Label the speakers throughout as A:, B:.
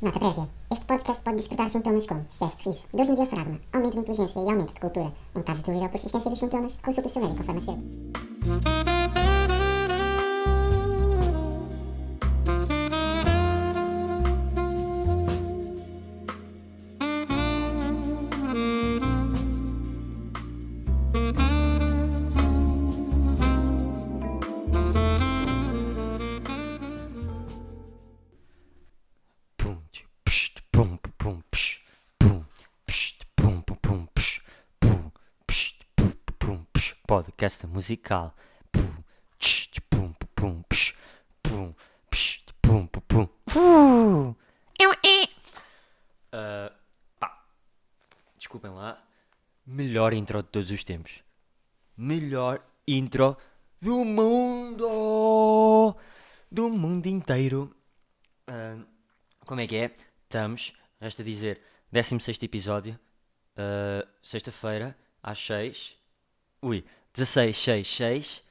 A: Nota prévia. Este podcast pode despertar sintomas como excesso de riso, dores no diafragma, aumento de inteligência e aumento de cultura. Em caso de dúvida ou persistência dos sintomas, consulte o seu médico ou farmacêutico.
B: Pum, pum. Uh! Pá, desculpem lá. Melhor intro de todos os tempos. Melhor intro do mundo! Do mundo inteiro. Ah, como é que é? Estamos, resta dizer, 16 episódio, uh, sexta-feira, às 6. Ui, 16, 6, 6.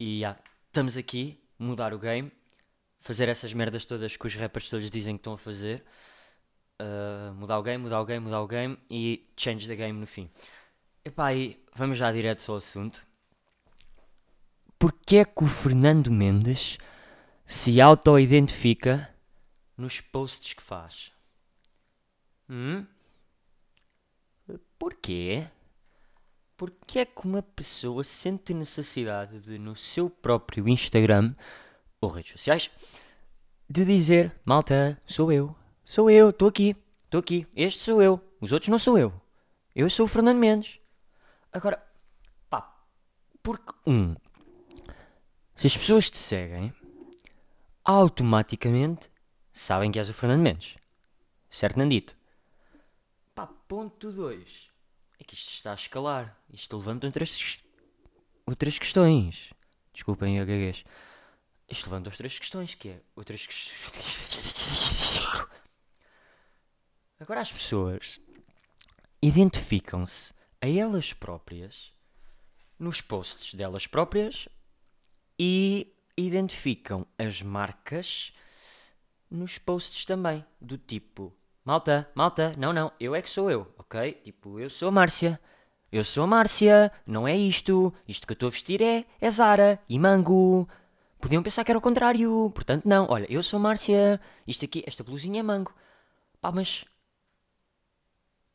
B: E já, estamos aqui, mudar o game, fazer essas merdas todas que os rappers todos dizem que estão a fazer. Uh, mudar o game, mudar o game, mudar o game e change the game no fim. Epá, aí vamos já direto ao assunto. Porquê é que o Fernando Mendes se auto-identifica nos posts que faz. Hum? Porquê? Porquê é que uma pessoa sente necessidade de, no seu próprio Instagram ou redes sociais, de dizer: Malta, sou eu, sou eu, estou aqui, estou aqui, este sou eu, os outros não sou eu, eu sou o Fernando Mendes. Agora, pá, porque, um, se as pessoas te seguem, automaticamente sabem que és o Fernando Mendes. Certo, Nandito? Pá, ponto 2. Que isto está a escalar. Isto levanta outras, outras questões. Desculpem a gaguez. Isto levanta outras questões, que é outras questões. Agora as pessoas identificam-se a elas próprias nos posts delas próprias e identificam as marcas nos posts também, do tipo, malta, malta, não, não, eu é que sou eu, ok? Tipo, eu sou a Márcia, eu sou a Márcia, não é isto, isto que eu estou a vestir é, é Zara e Mango. Podiam pensar que era o contrário, portanto não, olha, eu sou a Márcia, isto aqui, esta blusinha é Mango. Pá, mas...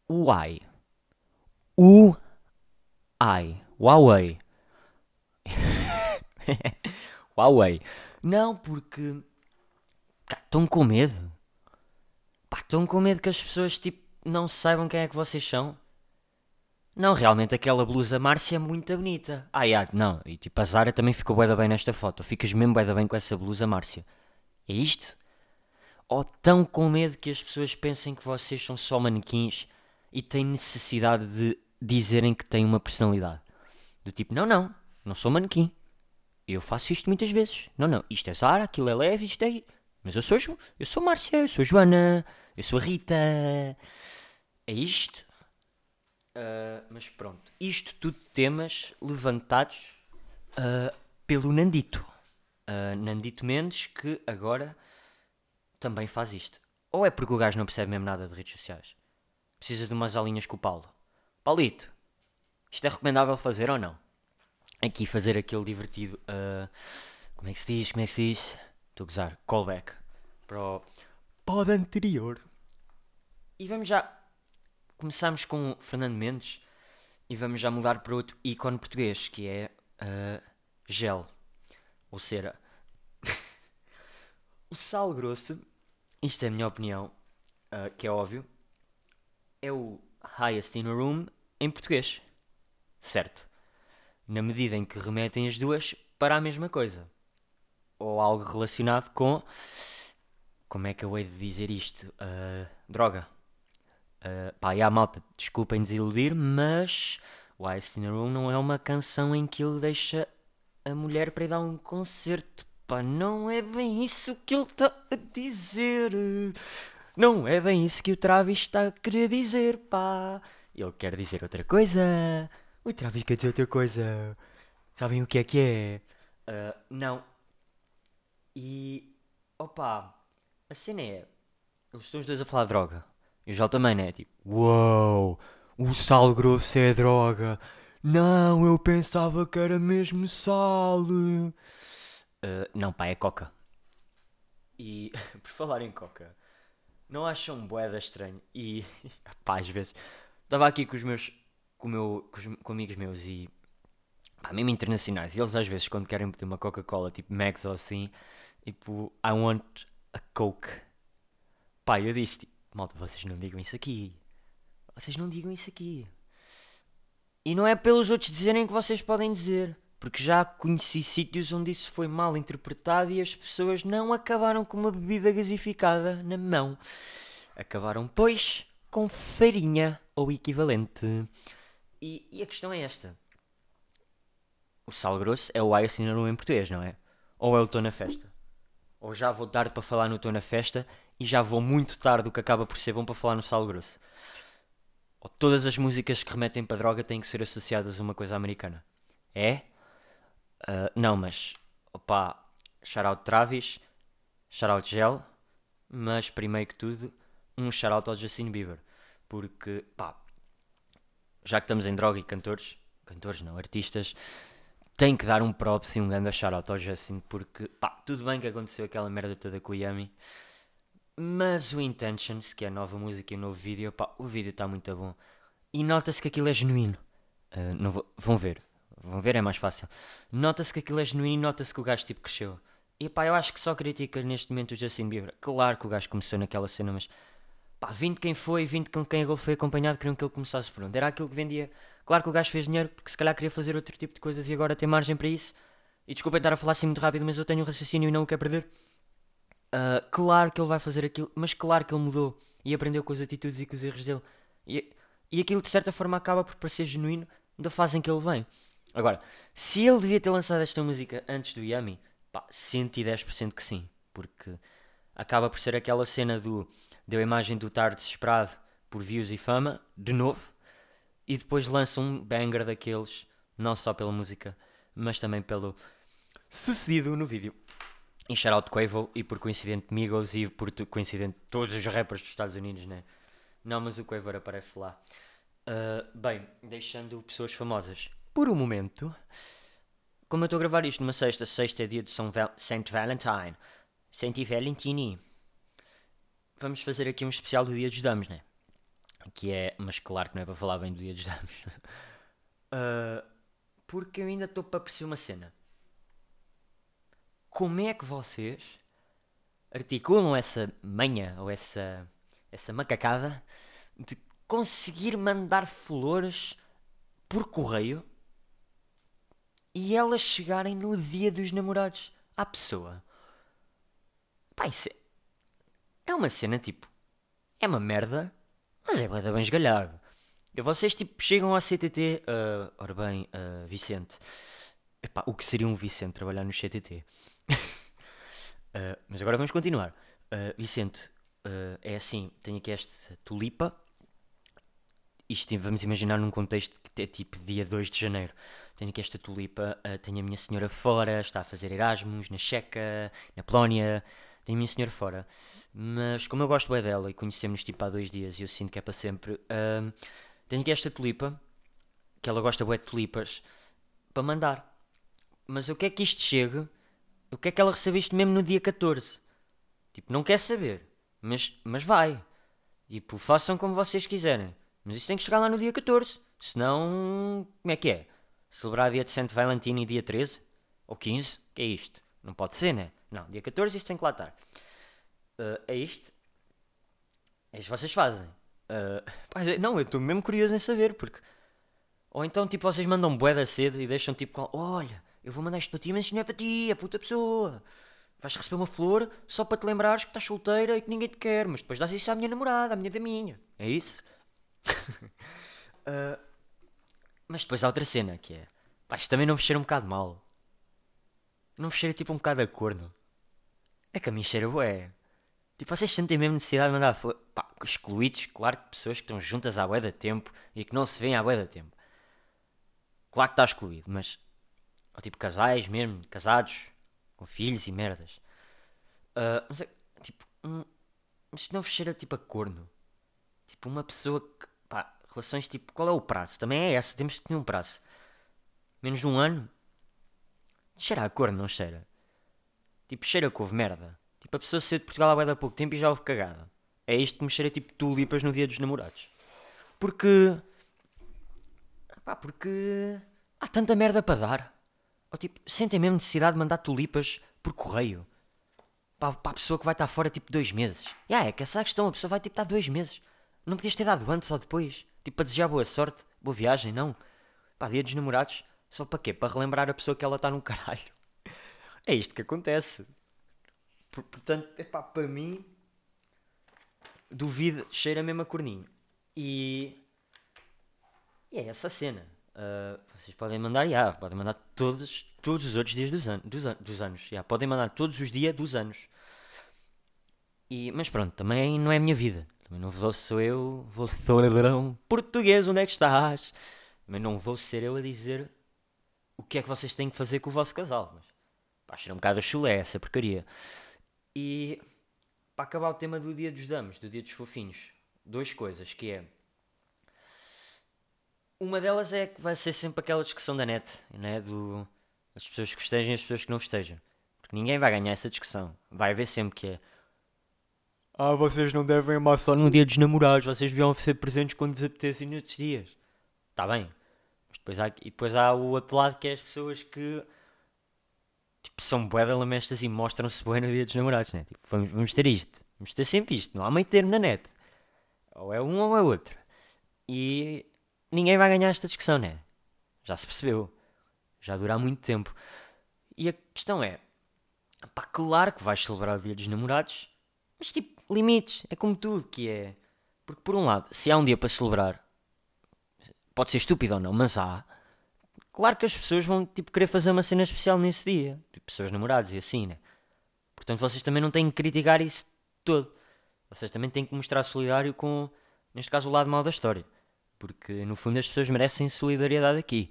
B: Why? O... Ai, Huawei. Huawei. Não, porque estão com medo. Pá, estão com medo que as pessoas tipo não saibam quem é que vocês são. Não, realmente aquela blusa Márcia é muito bonita. Ah, yeah, não, e tipo a Zara também ficou bué bem nesta foto. Ficas mesmo bué bem com essa blusa Márcia. É isto? Ou tão com medo que as pessoas pensem que vocês são só manequins e têm necessidade de dizerem que têm uma personalidade. Do tipo, não, não, não sou manequim. Eu faço isto muitas vezes. Não, não, isto é Zara, aquilo é leve, isto é... Mas eu sou, eu sou Márcia, eu sou Joana, eu sou a Rita. É isto? Ah, mas pronto, isto tudo temas levantados ah, pelo Nandito. Ah, Nandito Mendes, que agora também faz isto. Ou é porque o gajo não percebe mesmo nada de redes sociais? Precisa de umas aulinhas com o Paulo. Paulito, isto é recomendável fazer ou não? Aqui fazer aquele divertido. ah, como é que se diz? Como é que se diz? Estou a gozar. Callback. Para o pod anterior. E vamos já. Começamos com Fernando Mendes. E vamos já mudar para outro ícone português. Que é. ah, gel. Ou cera. o sal grosso. Isto é a minha opinião. ah, que é óbvio. É o highest in a room em português. Certo? Na medida em que remetem as duas para a mesma coisa ou algo relacionado com. Como é que eu hei de dizer isto? Ah, droga. Uh, pá, e a malta, desculpem desiludir, mas o Ice in a Room não é uma canção em que ele deixa a mulher para ir dar um concerto. Pá, não é bem isso que ele está a dizer. Não é bem isso que o Travis está a querer dizer, pá. Ele quer dizer outra coisa. O Travis quer dizer outra coisa. Sabem o que é que é? Ah, não. E. Opa, a cena é. eles estão os dois a falar droga. E o Joel também, né? Tipo, uau, o sal grosso é droga. Não, eu pensava que era mesmo sal. Uh, não, pá, é coca. E, por falar em coca, não acham boeda estranho? E, pá, às vezes, estava aqui com os meus, com, meu, com, os, com amigos meus e, pá, mesmo internacionais, e eles às vezes, quando querem pedir uma Coca-Cola, tipo Max ou assim, tipo, I want a Coke. Pá, eu disse, tipo, malta, vocês não digam isso aqui. Vocês não digam isso aqui. E não é pelos outros dizerem que vocês podem dizer. Porque já conheci sítios onde isso foi mal interpretado e as pessoas não acabaram com uma bebida gasificada na mão. Acabaram, pois, com farinha ou equivalente. E, e a questão é esta: o sal grosso é o ai assinado em português, não é? Ou é o estou na festa? Ou já vou tarde para falar no estou na festa e já vou muito tarde, o que acaba por ser bom para falar no sal grosso? Todas as músicas que remetem para droga têm que ser associadas a uma coisa americana? É? Uh, não, mas opá, shoutout Travis, shoutout Gel, mas primeiro que tudo, um shoutout ao Justin Bieber, porque pá, já que estamos em droga e cantores, cantores não, artistas, tem que dar um props e um grande shoutout ao Justin, porque pá, tudo bem que aconteceu aquela merda toda com o Yami, mas o Intentions, que é a nova música e o novo vídeo, pá, o vídeo está muito bom. E nota-se que aquilo é genuíno. Uh, vou, vão ver, Vão ver, é mais fácil. Nota-se que aquilo é genuíno e nota-se que o gajo tipo cresceu. E pá, eu acho que só critica neste momento o Justin Bieber. Claro que o gajo começou naquela cena, mas pá, vindo quem foi, vindo com quem ele foi acompanhado, queriam que ele começasse por onde. Era aquilo que vendia. Claro que o gajo fez dinheiro, porque se calhar queria fazer outro tipo de coisas e agora tem margem para isso. E desculpem estar a falar assim muito rápido, mas eu tenho um raciocínio e não o quero perder. Uh, claro que ele vai fazer aquilo, mas claro que ele mudou e aprendeu com as atitudes e com os erros dele. E, e aquilo de certa forma acaba por parecer genuíno da fase em que ele vem. Agora, se ele devia ter lançado esta música antes do Yami, pá, 110% que sim. Porque acaba por ser aquela cena do. Deu a imagem do estar desesperado por views e fama, de novo, e depois lança um banger daqueles, não só pela música, mas também pelo sucedido no vídeo. E shoutout Quavo, e por coincidente Migos, e por coincidente todos os rappers dos Estados Unidos, né? Não, mas o Quavo aparece lá. Uh, bem, deixando pessoas famosas por um momento, como eu estou a gravar isto numa sexta, sexta é dia de São Val Saint Valentine, Saint Valentini, vamos fazer aqui um especial do Dia dos Damos, né? Que é, mas claro que não é para falar bem do Dia dos Damos. uh, porque eu ainda estou para perceber uma cena. Como é que vocês articulam essa manha ou essa, essa macacada de conseguir mandar flores por correio e elas chegarem no dia dos namorados à pessoa. Pá, isso é, é uma cena tipo. É uma merda, mas é bem esgalhado. E vocês tipo chegam à CTT. Uh, ah, ora bem, uh, Vicente. Epá, o que seria um Vicente trabalhar no CTT? Uh, mas agora vamos continuar. Uh, Vicente, é assim: tenho aqui esta tulipa. Isto vamos imaginar num contexto que é tipo dia 2 de janeiro tenho aqui esta tulipa, uh, tenho a minha senhora fora, está a fazer Erasmus na Checa, na Polónia, tenho a minha senhora fora. Mas como eu gosto bem dela e conhecemos tipo há dois dias e eu sinto que é para sempre, uh, tenho aqui esta tulipa, que ela gosta bem de tulipas, para mandar. Mas eu quero que isto chegue, eu quero que ela receba isto mesmo no dia 14. Tipo, não quer saber, mas, mas vai. Tipo, façam como vocês quiserem. Mas isto tem que chegar lá no dia 14. Senão, como é que é? Celebrar dia de Santo Valentino e dia 13? Ou 15? Que é isto? Não pode ser, né? Não, dia 14 isto tem que lá estar. Uh, é isto? É isto que vocês fazem. Uh, não, eu estou mesmo curioso em saber, porque... Ou então, tipo, vocês mandam da cedo e deixam, tipo, olha, eu vou mandar isto para ti, mas isto não é para ti, é puta pessoa. Vais receber uma flor só para te lembrares que estás solteira e que ninguém te quer, mas depois dás isso à minha namorada, à minha da minha. É isso? uh, Mas depois há outra cena que é. Pá, isto também não vos cheira um bocado mal. Não vos cheira tipo um bocado a corno. É que a mim cheira ué. Tipo, vocês sentem mesmo necessidade de mandar pá, excluídos, claro que pessoas que estão juntas à bué da tempo e que não se veem à bué da tempo. Claro que está excluído, mas. Ou tipo casais mesmo, casados, com filhos e merdas. Uh, mas é, tipo, um, isto não cheira tipo a corno. Tipo, uma pessoa que. pá, relações tipo. Qual é o prazo? Também é essa, temos que ter um prazo. Menos de um ano? Cheira a corno, não cheira? Tipo, cheira que merda. Tipo, a pessoa saiu de Portugal há pouco tempo e já houve cagada. É isto que me cheira tipo tulipas no dia dos namorados. Porque. Pá, porque. Há tanta merda para dar. Ou tipo, sentem mesmo necessidade de mandar tulipas por correio. Para, para a pessoa que vai estar fora tipo dois meses. E yeah, é que essa é a questão, a pessoa vai tipo estar dois meses. Não podias ter dado antes ou depois. Tipo, para desejar boa sorte, boa viagem, não. Pá, dia dos namorados, só para quê? Para relembrar a pessoa que ela está no caralho. É isto que acontece. Portanto, epá, para mim, duvido, cheira mesmo a corninho. E, e é essa cena. Uh, vocês podem mandar, já, podem mandar todos, todos os outros dias dos, an dos, an dos anos. Já, podem mandar todos os dias dos anos. E, mas pronto, também não é a minha vida. Também não vou sou eu, vou sou português, onde é que estás? Também não vou ser eu a dizer o que é que vocês têm que fazer com o vosso casal. Mas pá, cheira um bocado chulé essa porcaria. E para acabar o tema do dia dos damos, do dia dos fofinhos, duas coisas, que é uma delas é que vai ser sempre aquela discussão da net, né? Do, as pessoas que festejam e as pessoas que não festejam. Porque ninguém vai ganhar essa discussão. Vai haver sempre que é. Ah, vocês não devem amar só no dia dos namorados, vocês deviam ser presentes quando vos apetecem nestes dias. Está bem. Mas depois há, e depois há o outro lado que é as pessoas que tipo, são bué de lamestas e mostram-se bué no dia dos namorados, né? Tipo, vamos, vamos ter isto. Vamos ter sempre isto. Não há meio termo na net. Ou é um ou é outro. E ninguém vai ganhar esta discussão, né? Já se percebeu. Já dura há muito tempo. E a questão é: pá, claro que vais celebrar o dia dos namorados, mas tipo, limites. É como tudo que é. Porque por um lado, se há um dia para celebrar, pode ser estúpido ou não, mas há. Claro que as pessoas vão tipo, querer fazer uma cena especial nesse dia. Tipo, pessoas namoradas e assim, né? Portanto, vocês também não têm que criticar isso todo. Vocês também têm que mostrar solidário com, neste caso, o lado mau da história. Porque no fundo as pessoas merecem solidariedade aqui.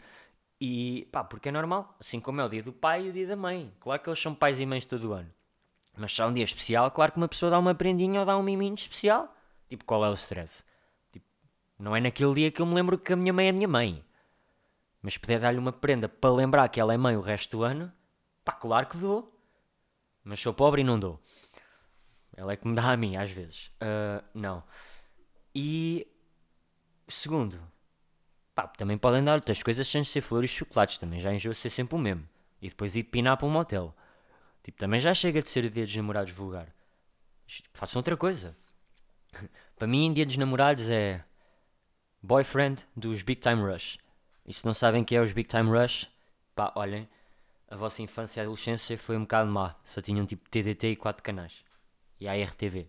B: E pá, porque é normal. Assim como é o dia do pai e o dia da mãe. Claro que eles são pais e mães todo o ano. Mas se há um dia especial, claro que uma pessoa dá uma prendinha ou dá um miminho especial. Tipo, qual é o stress? Tipo, não é naquele dia que eu me lembro que a minha mãe é a minha mãe. Mas puder dar-lhe uma prenda para lembrar que ela é mãe o resto do ano, pá, claro que dou. Mas sou pobre e não dou. Ela é que me dá a mim, às vezes. Uh, não. E Segundo, pá, também podem dar outras coisas sem ser flores e chocolates, também já enjoa ser sempre o mesmo. E depois ir pinar para um motel. Tipo, também já chega de ser dia dos namorados vulgar. Façam outra coisa. para mim, dia dos namorados é boyfriend dos Big Time Rush. E se não sabem que é os Big Time Rush, pá, olhem, a vossa infância e adolescência foi um bocado má. Só tinham tipo TDT e 4 canais. E a RTV.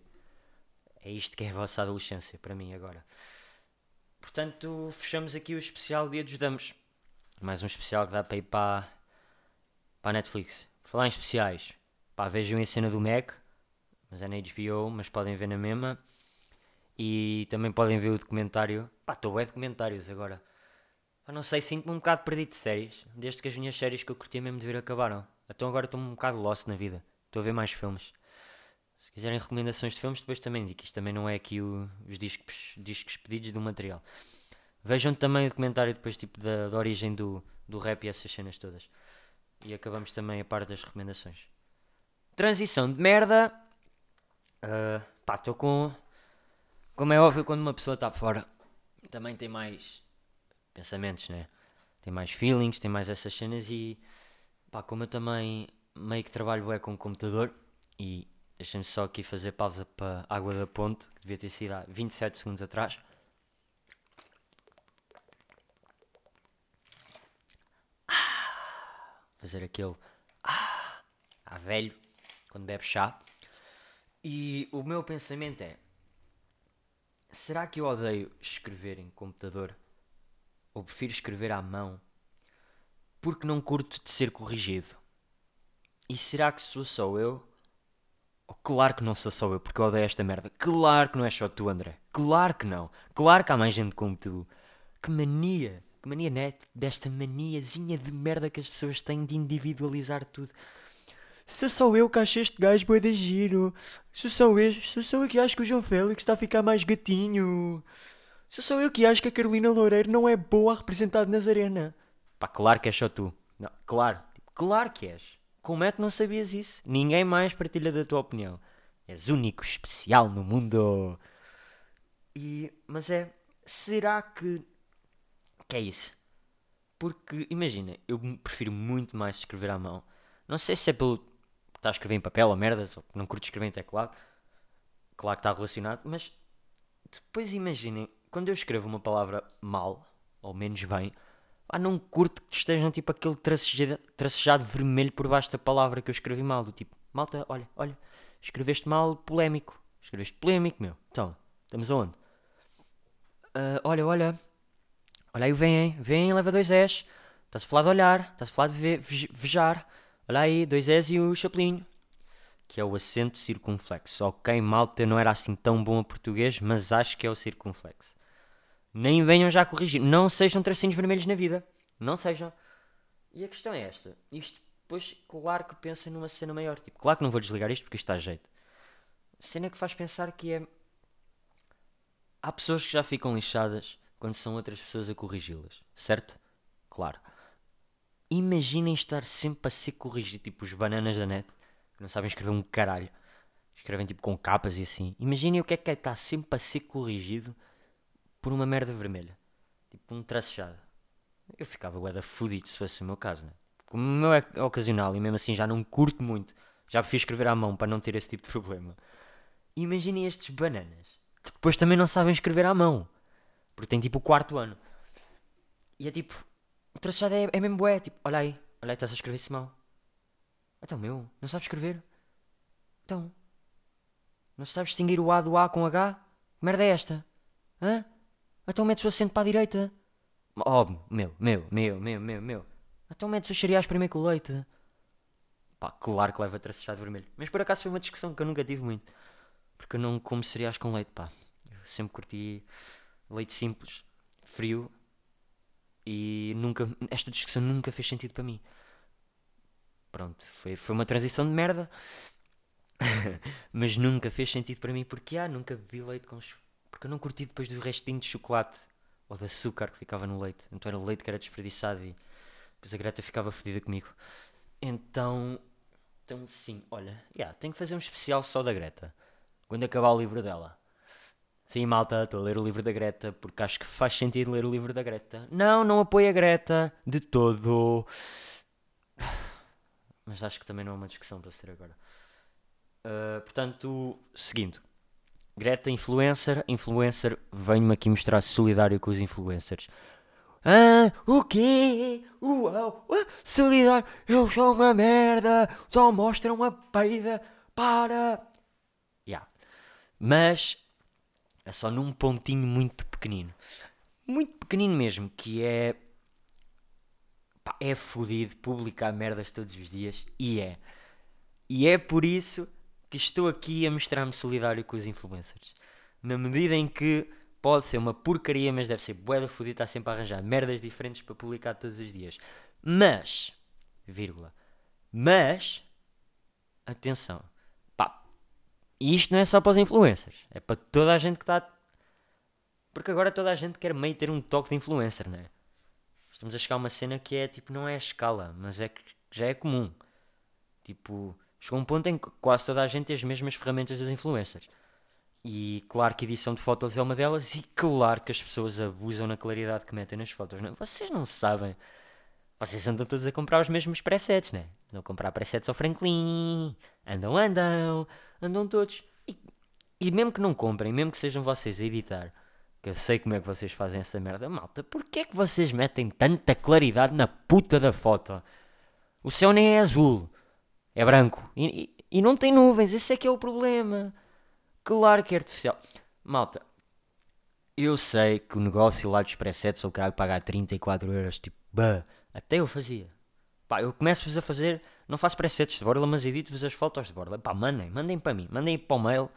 B: É isto que é a vossa adolescência para mim agora. Portanto, fechamos aqui o especial Dia dos Damos. Mais um especial que dá para ir para, para a Netflix. falar em especiais, pá, vejam a cena do Mac, mas é na HBO, mas podem ver na mesma. E também podem ver o documentário. Pá, estou bem documentários agora. Pá, não sei, sinto-me um bocado perdido de séries. Desde que as minhas séries que eu curtia mesmo de ver acabaram. Então agora estou um bocado lost na vida. Estou a ver mais filmes. Se quiserem recomendações de filmes, depois também digo. Isto também não é aqui o, os discos, discos pedidos do material. Vejam também o documentário depois tipo da, da origem do, do rap e essas cenas todas. E acabamos também a parte das recomendações. Transição de merda. Uh, pá, estou com. Como é óbvio, quando uma pessoa está fora, também tem mais pensamentos, né? Tem mais feelings, tem mais essas cenas e. Pá, como eu também meio que trabalho é com o computador e Deixem-me só aqui fazer pausa para água da ponte, que devia ter sido há 27 segundos atrás. Ah, fazer aquele ah, a velho quando bebe chá. E o meu pensamento é: será que eu odeio escrever em computador? Ou prefiro escrever à mão? Porque não curto de ser corrigido? E será que sou só eu? Claro que não sou só eu, porque eu odeio esta merda. Claro que não é só tu, André. Claro que não. Claro que há mais gente como tu. Que mania. Que mania, né? Desta maniazinha de merda que as pessoas têm de individualizar tudo. Sou só eu que acho este gajo bué de giro. Sou só eu, sou só eu que acho que o João Félix está a ficar mais gatinho. Sou só eu que acho que a Carolina Loureiro não é boa a representar Nazarena. Pá, claro que és só tu. Não, claro, claro que és. Como é que não sabias isso? Ninguém mais partilha da tua opinião. És único, especial no mundo. E, mas é, será que, que é isso? Porque, imagina, eu prefiro muito mais escrever à mão. Não sei se é pelo estar a escrever em papel ou merdas, ou não curto escrever em teclado. Claro que está relacionado, mas depois imaginem, quando eu escrevo uma palavra mal, ou menos bem, ah, não curto que estejam tipo aquele tracejado, tracejado vermelho por baixo da palavra que eu escrevi mal. Do tipo, malta, olha, olha, escreveste mal polémico. Escreveste polémico, meu. Então, estamos aonde? Uh, olha, olha. Olha aí vem, vem, leva dois S. Está-se a falar de olhar, está-se a falar de ve vejar. Olha aí, dois S e o chapelinho. Que é o acento circunflexo. Ok, malta, não era assim tão bom a português, mas acho que é o circunflexo. Nem venham já corrigir. Não sejam tracinhos vermelhos na vida. Não sejam. E a questão é esta. Isto depois, claro que pensa numa cena maior. Tipo, claro que não vou desligar isto porque isto está a jeito. Cena que faz pensar que é. Há pessoas que já ficam lixadas quando são outras pessoas a corrigi-las. Certo? Claro. Imaginem estar sempre a ser corrigido. Tipo os bananas da net. Que não sabem escrever um caralho. Escrevem tipo com capas e assim. Imaginem o que é que é estar sempre a ser corrigido por uma merda vermelha. Tipo um tracejado. Eu ficava bué da fudido se fosse o meu caso, né? Como o meu é ocasional e mesmo assim já não curto muito. Já prefiro escrever à mão para não ter esse tipo de problema. Imaginem estes bananas. Que depois também não sabem escrever à mão. Porque tem tipo o quarto ano. E é tipo... O tracejado é, é mesmo bué. Tipo, olha aí. Olha aí, estás a escrever-se mal. Então, meu, não sabes escrever? Então... Não sabes distinguir o A do A com H? Que merda é esta? Hã? Então metes o acento para a direita. Oh, meu, meu, meu, meu, meu, meu. Então metes os cereais primeiro com o leite. Pá, claro que leva tracejado vermelho. Mas por acaso foi uma discussão que eu nunca tive muito. Porque eu não como cereais com leite, pá. Eu sempre curti leite simples, frio. E nunca, esta discussão nunca fez sentido para mim. Pronto, foi, foi uma transição de merda. Mas nunca fez sentido para mim porque, ah, nunca bebi leite com porque eu não curti depois do restinho de chocolate ou de açúcar que ficava no leite. Então era o leite que era desperdiçado e depois a Greta ficava fodida comigo. Então, então sim, olha, yeah, tenho que fazer um especial só da Greta. Quando acabar o livro dela. Sim, malta, estou a ler o livro da Greta porque acho que faz sentido ler o livro da Greta. Não, não apoio a Greta de todo. Mas acho que também não é uma discussão para ser agora. Uh, portanto, seguindo. Greta influencer, influencer, venho-me aqui mostrar solidário com os influencers. Ah, o quê? Uau, uh, solidário, eu sou uma merda, só mostram uma peida para. Yeah. Mas é só num pontinho muito pequenino. Muito pequenino mesmo, que é. Pá, é fodido publicar merdas todos os dias. E é. E é por isso que estou aqui a mostrar-me solidário com os influencers. Na medida em que pode ser uma porcaria, mas deve ser bué da fodida, está sempre a arranjar merdas diferentes para publicar todos os dias. Mas, vírgula, mas, atenção, pá, isto não é só para os influencers, é para toda a gente que está... Porque agora toda a gente quer meio ter um toque de influencer, não é? Estamos a chegar a uma cena que é, tipo, não é a escala, mas é que já é comum. Tipo, Chegou um ponto em que quase toda a gente tem as mesmas ferramentas dos influencers. E claro que edição de fotos é uma delas, e claro que as pessoas abusam na claridade que metem nas fotos. Não? É? Vocês não sabem. Vocês andam todos a comprar os mesmos presets, né? Andam a comprar presets ao Franklin. Andam, andam. Andam todos. E, e mesmo que não comprem, mesmo que sejam vocês a editar, que eu sei como é que vocês fazem essa merda, malta, porquê é que vocês metem tanta claridade na puta da foto? O céu nem é azul. É branco. E, e, e, não tem nuvens. Esse é que é o problema. Claro que é artificial. Malta, eu sei que o negócio lá dos presets, o cara pagar 34 euros, tipo, bah, até eu fazia. Pá, eu começo-vos a fazer, não faço presets de borla, mas edito-vos as fotos de borla. Pá, mandem, mandem para mim, mandem para o mail,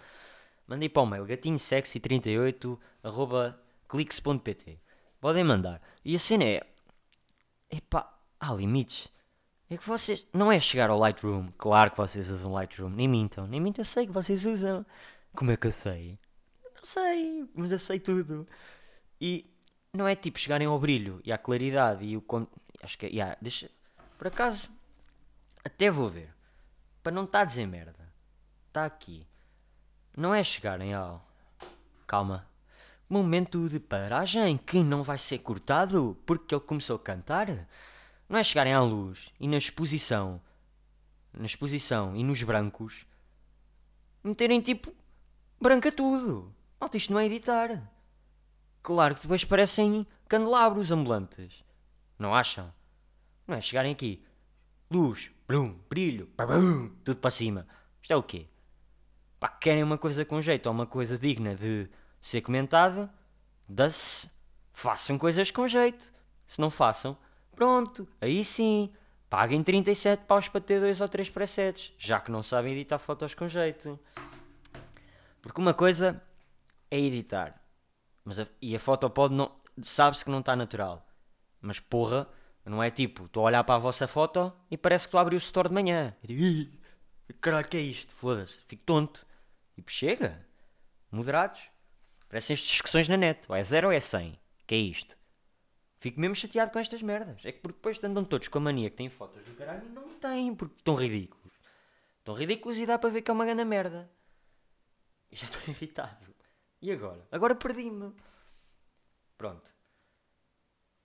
B: mandem para o mail, gatinhosexy38, arroba cliques.pt. Podem mandar. E a cena é, epá, há limites. É que vocês. Não é chegar ao Lightroom. Claro que vocês usam Lightroom. Nem mintam. Nem mintam, eu sei que vocês usam. Como é que eu sei? Não sei, mas eu sei tudo. E não é tipo chegarem ao brilho e à claridade e o. Acho que. Yeah, deixa. Por acaso. Até vou ver. Para não estar a dizer merda. Está aqui. Não é chegarem ao. Calma. Momento de paragem que não vai ser cortado porque ele começou a cantar. Não é chegarem à luz e na exposição. Na exposição e nos brancos. Meterem tipo. Branca tudo. Malta, isto não é editar. Claro que depois parecem candelabros ambulantes. Não acham? Não é chegarem aqui. Luz, brum, brilho, babum, tudo para cima. Isto é o quê? Pá, querem uma coisa com jeito ou uma coisa digna de ser comentada? Da-se. Façam coisas com jeito. Se não façam, pronto, aí sim. Paguem 37 paus para ter dois ou três presets, já que não sabem editar fotos com jeito. Porque uma coisa é editar. Mas a, e a foto pode não. Sabe-se que não está natural. Mas porra, não é tipo, estou a olhar para a vossa foto e parece que estou a abrir o store de manhã. Eu digo, "Ih, caralho, que é isto? Foda-se, fico tonto. Tipo, chega. Moderados. Parecem as discussões na net. Ou é zero ou é 100. Que é isto? Fico mesmo chateado com estas merdas. É que porque depois andam todos com a mania que têm fotos do caralho e não têm, porque estão ridículos. Estão ridículos e dá para ver que é uma grande merda. E já estou irritado. E agora? Agora perdi-me. Pronto.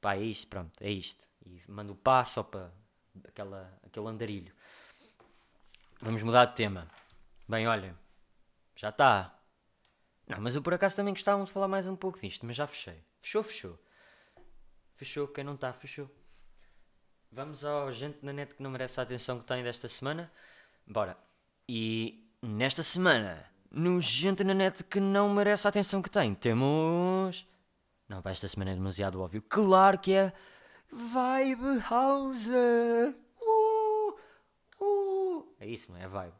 B: Pá, é isto, pronto, é isto. E mando o passo para aquela, aquele andarilho. Vamos mudar de tema. Bem, olha, já está. Não, mas eu por acaso também gostava de falar mais um pouco disto, mas já fechei. Fechou, fechou. Fechou, quem não está, fechou. Vamos ao gente na net que não merece a atenção que tem desta semana. Bora. E nesta semana, no gente na net que não merece a atenção que tem, temos. Não, pá, esta semana é demasiado óbvio. Claro que é. Vibe House! Uh, uh. É isso, não é? Vibe.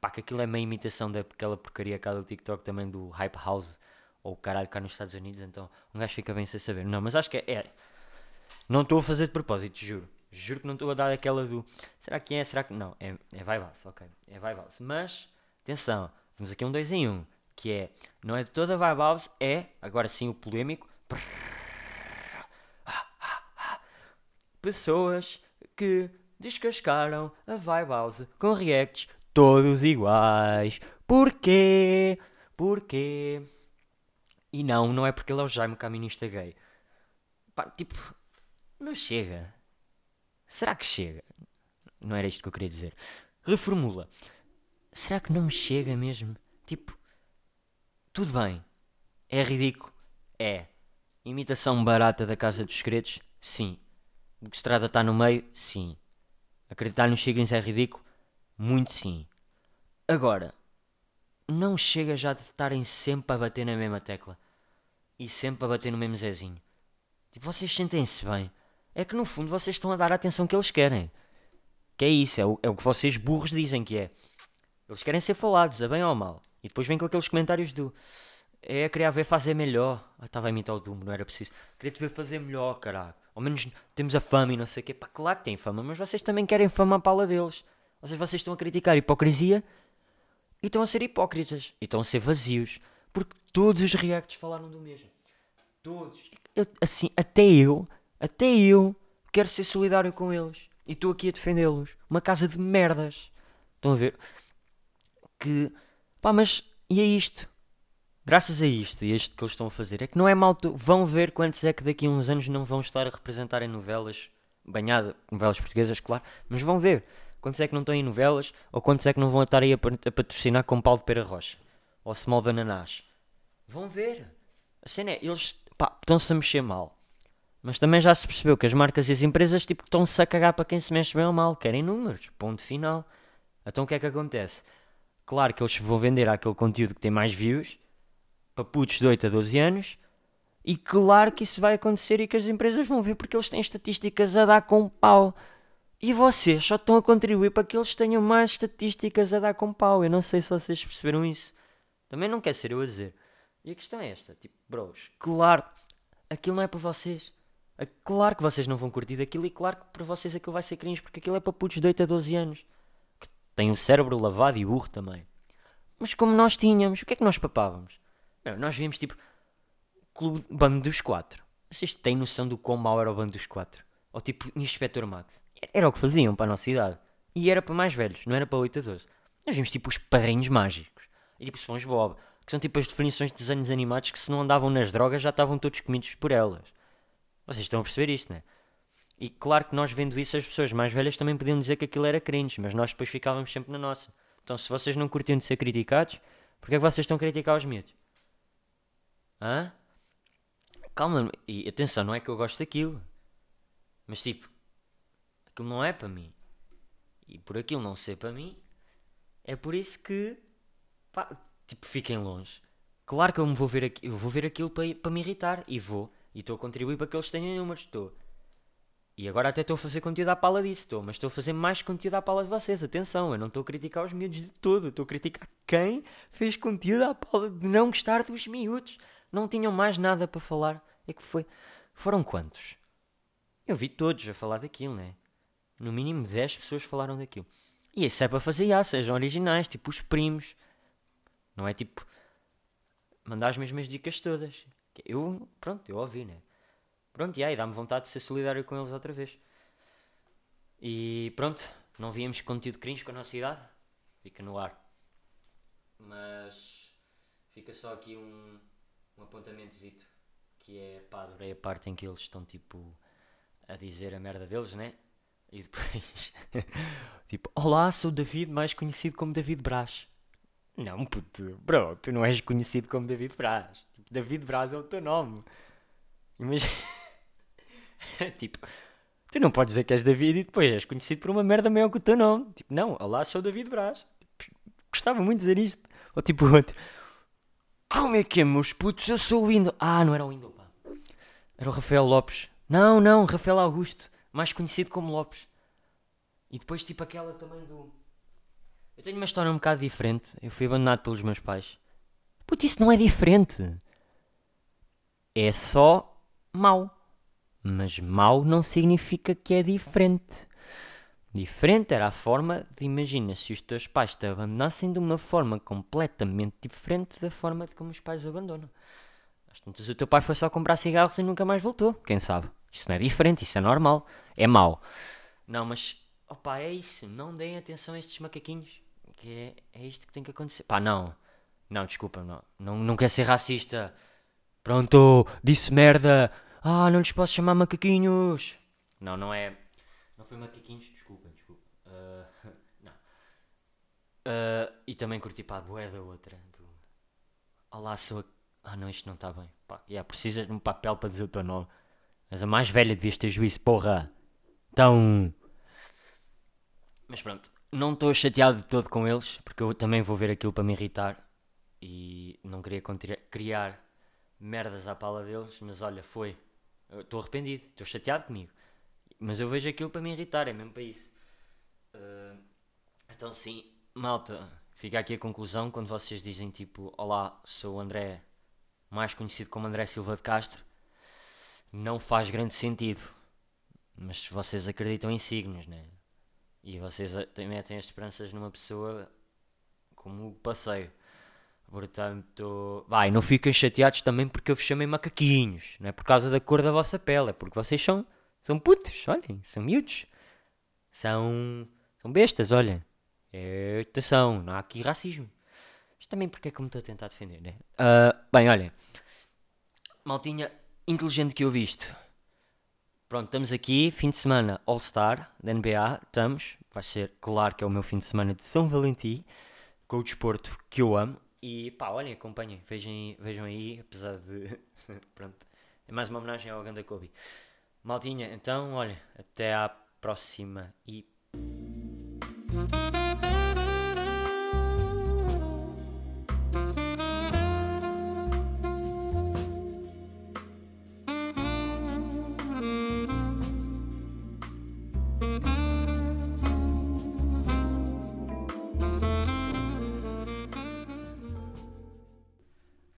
B: Pá, que aquilo é meio imitação daquela porcaria cá do TikTok também do Hype House. Ou caralho cá nos Estados Unidos, então um gajo fica bem sem saber. Não, mas acho que é. é. Não estou a fazer de propósito, juro. Juro que não estou a dar aquela do. Será que é? Será que. Não, é, é Vibe House, ok. É Vibe House. Mas, atenção, temos aqui um 2 em 1. Um, que é. Não é de toda Vibe House, é. Agora sim o polémico. Pessoas que descascaram a Vibe House com reacts todos iguais. Porquê? Porquê? E não, não é porque ele é o Jaime Caminista gay. Pá, tipo, não chega. Será que chega? Não era isto que eu queria dizer. Reformula. Será que não chega mesmo? Tipo, tudo bem. É ridículo? É. Imitação barata da Casa dos Segredos? Sim. Que estrada está no meio? Sim. Acreditar nos signos é ridículo? Muito sim. Agora, não chega já de estarem sempre a bater na mesma tecla. E sempre a bater no mesmo Zezinho. Tipo, vocês sentem-se bem. É que no fundo vocês estão a dar a atenção que eles querem. Que é isso, é o, é o que vocês burros dizem que é. Eles querem ser falados, a bem ou a mal. E depois vem com aqueles comentários do. É, queria ver fazer melhor. Ah, estava a imitar o Doom, não era preciso. Queria te ver fazer melhor, caralho. Ao menos temos a fama e não sei o quê. Pá, claro que tem fama, mas vocês também querem fama à pala deles. Ou seja, vocês estão a criticar a hipocrisia e estão a ser hipócritas. E estão a ser vazios. Porque todos os reacts falaram do mesmo. Todos. Eu, assim, até eu, até eu quero ser solidário com eles. E estou aqui a defendê-los. Uma casa de merdas. Estão a ver? Que. Pá, mas. E é isto? Graças a isto e a isto que eles estão a fazer, é que não é mal. Vão ver quantos é que daqui a uns anos não vão estar a representar em novelas. Banhada, novelas portuguesas, claro. Mas vão ver quantos é que não estão em novelas ou quantos é que não vão estar aí a, a patrocinar com Paulo de Pera Rocha ou Small de Ananás. Vão ver. A cena é, eles estão-se a mexer mal. Mas também já se percebeu que as marcas e as empresas tipo, estão-se a cagar para quem se mexe bem ou mal. Querem números. Ponto final. Então o que é que acontece? Claro que eles vão vender aquele conteúdo que tem mais views para putos de 8 a 12 anos. E claro que isso vai acontecer e que as empresas vão ver porque eles têm estatísticas a dar com pau. E vocês só estão a contribuir para que eles tenham mais estatísticas a dar com pau. Eu não sei se vocês perceberam isso. Também não quer ser eu a dizer. E a questão é esta: tipo, bros, claro, aquilo não é para vocês. Claro que vocês não vão curtir daquilo e claro que para vocês aquilo vai ser cringe porque aquilo é para putos de 8 a 12 anos. Que têm o cérebro lavado e burro também. Mas como nós tínhamos, o que é que nós papávamos? Não, nós víamos tipo Clube Bando dos Quatro. Vocês têm noção do quão mau era o Bando dos Quatro? Ou tipo Inspector Max. Era o que faziam para a nossa idade. E era para mais velhos, não era para 8 a 12. Nós vimos tipo os padrinhos mágicos. E tipo SpongeBob. Que são tipo as definições de desenhos animados que se não andavam nas drogas já estavam todos comidos por elas. Vocês estão a perceber isto, né? E claro que nós vendo isso, as pessoas mais velhas também podiam dizer que aquilo era cringe, mas nós depois ficávamos sempre na nossa. Então se vocês não curtiam de ser criticados, porquê é que vocês estão a criticar os miúdos? Hã? Calma, e atenção, não é que eu gosto daquilo. Mas tipo, aquilo não é para mim. E por aquilo não ser para mim, é por isso que pá, tipo, fiquem longe. Claro que eu me vou ver, aqui, eu vou ver aquilo para, para me irritar e vou. E estou a contribuir para que eles tenham números. Estou. E agora até estou a fazer conteúdo à pala disso, estou. Mas estou a fazer mais conteúdo à pala de vocês. Atenção, eu não estou a criticar os miúdos de todo. Estou a criticar quem fez conteúdo à pala de não gostar dos miúdos. Não tinham mais nada para falar. É que foi. Foram quantos? Eu vi todos a falar daquilo, né? No mínimo 10 pessoas falaram daquilo. E isso é para fazer já, sejam originais, tipo os primos. Não é tipo. Mandar as mesmas dicas todas. Eu, pronto, eu ouvi, né? Pronto, e aí dá-me vontade de ser solidário com eles outra vez. E pronto, não víamos conteúdo cringe com a nossa idade. Fica no ar. Mas fica só aqui um, um apontamentozito. Que é, pá, adorei a parte em que eles estão tipo a dizer a merda deles, né? E depois, tipo, olá, sou o David, mais conhecido como David Braz. Não, puto, bro, tu não és conhecido como David Braz. Tipo, David Braz é o teu nome. Imagina. tipo, tu não podes dizer que és David e depois és conhecido por uma merda maior que o teu nome. Tipo, não, olá, sou o David Braz. Tipo, gostava muito de dizer isto. Ou tipo outro. Como é que é, meus putos? Eu sou o Windows. Ah, não era o Windows, pá. Era o Rafael Lopes. Não, não, Rafael Augusto mais conhecido como Lopes. E depois, tipo, aquela também do. Eu tenho uma história um bocado diferente. Eu fui abandonado pelos meus pais. Puto, isso não é diferente. É só mau. Mas mau não significa que é diferente. Diferente era a forma de, imagina, se os teus pais te abandonassem de uma forma completamente diferente da forma de como os pais abandonam. Às tantas o teu pai foi só comprar cigarros e nunca mais voltou. Quem sabe? Isso não é diferente, isso é normal. É mau. Não, mas, opá, é isso. Não deem atenção a estes macaquinhos. Que é, é isto que tem que acontecer. Pá, não. Não, desculpa, não. Não, não quer ser racista. Pronto, disse merda. Ah, não lhes posso chamar macaquinhos. Não, não é. Não foi macaquinhos, desculpa, desculpa. Uh, não. Uh, e também curti para a boé da outra. Do... Olá, sou a... Ah, não, isto não está bem. Pá, yeah, precisas de um papel para dizer o teu nome. Mas a mais velha devias ter juízo, porra. Então. Mas pronto, não estou chateado de todo com eles, porque eu também vou ver aquilo para me irritar. E não queria criar merdas à pala deles, mas olha, foi. Estou arrependido, estou chateado comigo. Mas eu vejo aquilo para me irritar, é mesmo para isso. Uh, então sim, malta, fica aqui a conclusão quando vocês dizem tipo, olá, sou o André, mais conhecido como André Silva de Castro não faz grande sentido. Mas vocês acreditam em signos, né? E vocês metem as esperanças numa pessoa como o passeio. Portanto, vai, não fiquem chateados também porque eu vos chamei macaquinhos. Não é por causa da cor da vossa pele, é porque vocês são, são putos, olhem, são miúdos. São, são bestas, olhem. É atenção, não há aqui racismo. Isto também porque é que me estou a tentar defender, né? Uh, bem, olhem. Maltinha, inteligente que eu visto. Pronto, estamos aqui, fim de semana All-Star da NBA, estamos, vai ser claro que é o meu fim de semana de São Valentim, com o desporto que eu amo. E pá, olhem, acompanhem, vejam, vejam aí, apesar de. Pronto, é mais uma homenagem ao Ganda Kobe. Maldinha, então, olha, até à próxima e.